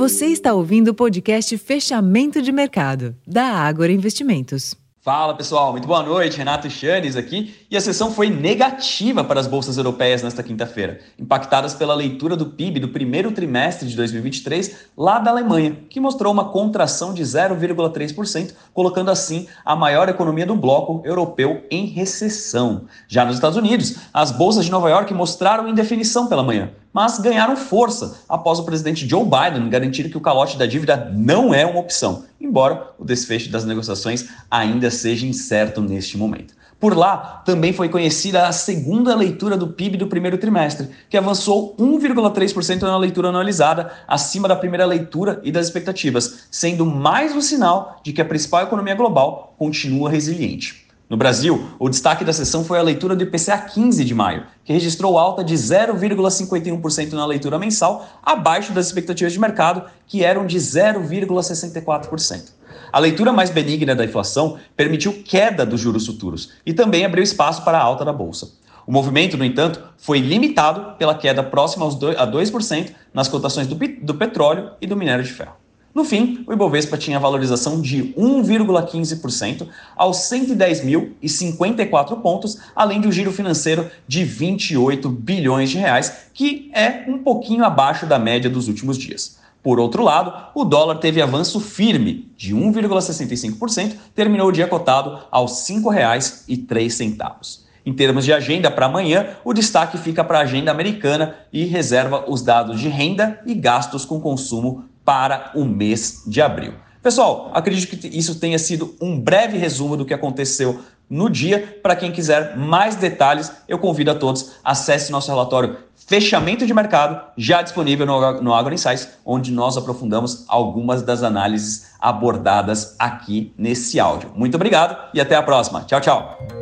Você está ouvindo o podcast Fechamento de Mercado, da Ágora Investimentos. Fala pessoal, muito boa noite. Renato Chanes aqui. E a sessão foi negativa para as bolsas europeias nesta quinta-feira, impactadas pela leitura do PIB do primeiro trimestre de 2023 lá da Alemanha, que mostrou uma contração de 0,3%, colocando assim a maior economia do bloco europeu em recessão. Já nos Estados Unidos, as bolsas de Nova York mostraram indefinição pela manhã, mas ganharam força após o presidente Joe Biden garantir que o calote da dívida não é uma opção, embora o desfecho das negociações ainda seja incerto neste momento. Por lá, também foi conhecida a segunda leitura do PIB do primeiro trimestre, que avançou 1,3% na leitura anualizada, acima da primeira leitura e das expectativas, sendo mais um sinal de que a principal economia global continua resiliente. No Brasil, o destaque da sessão foi a leitura do IPCA 15 de maio, que registrou alta de 0,51% na leitura mensal, abaixo das expectativas de mercado, que eram de 0,64%. A leitura mais benigna da inflação permitiu queda dos juros futuros e também abriu espaço para a alta da bolsa. O movimento, no entanto, foi limitado pela queda próxima a 2% nas cotações do, petróleo e do minério de ferro. No fim, o Ibovespa tinha valorização de 1,15% aos 110.054 pontos, além de um giro financeiro de 28 bilhões de reais, que é um pouquinho abaixo da média dos últimos dias. Por outro lado, o dólar teve avanço firme de 1,65%, terminou o dia cotado aos R$ 5,03. Em termos de agenda para amanhã, o destaque fica para a agenda americana e reserva os dados de renda e gastos com consumo para o mês de abril. Pessoal, acredito que isso tenha sido um breve resumo do que aconteceu no dia. Para quem quiser mais detalhes, eu convido a todos, acesse nosso relatório Fechamento de Mercado, já disponível no, no Agro Insights, onde nós aprofundamos algumas das análises abordadas aqui nesse áudio. Muito obrigado e até a próxima. Tchau, tchau.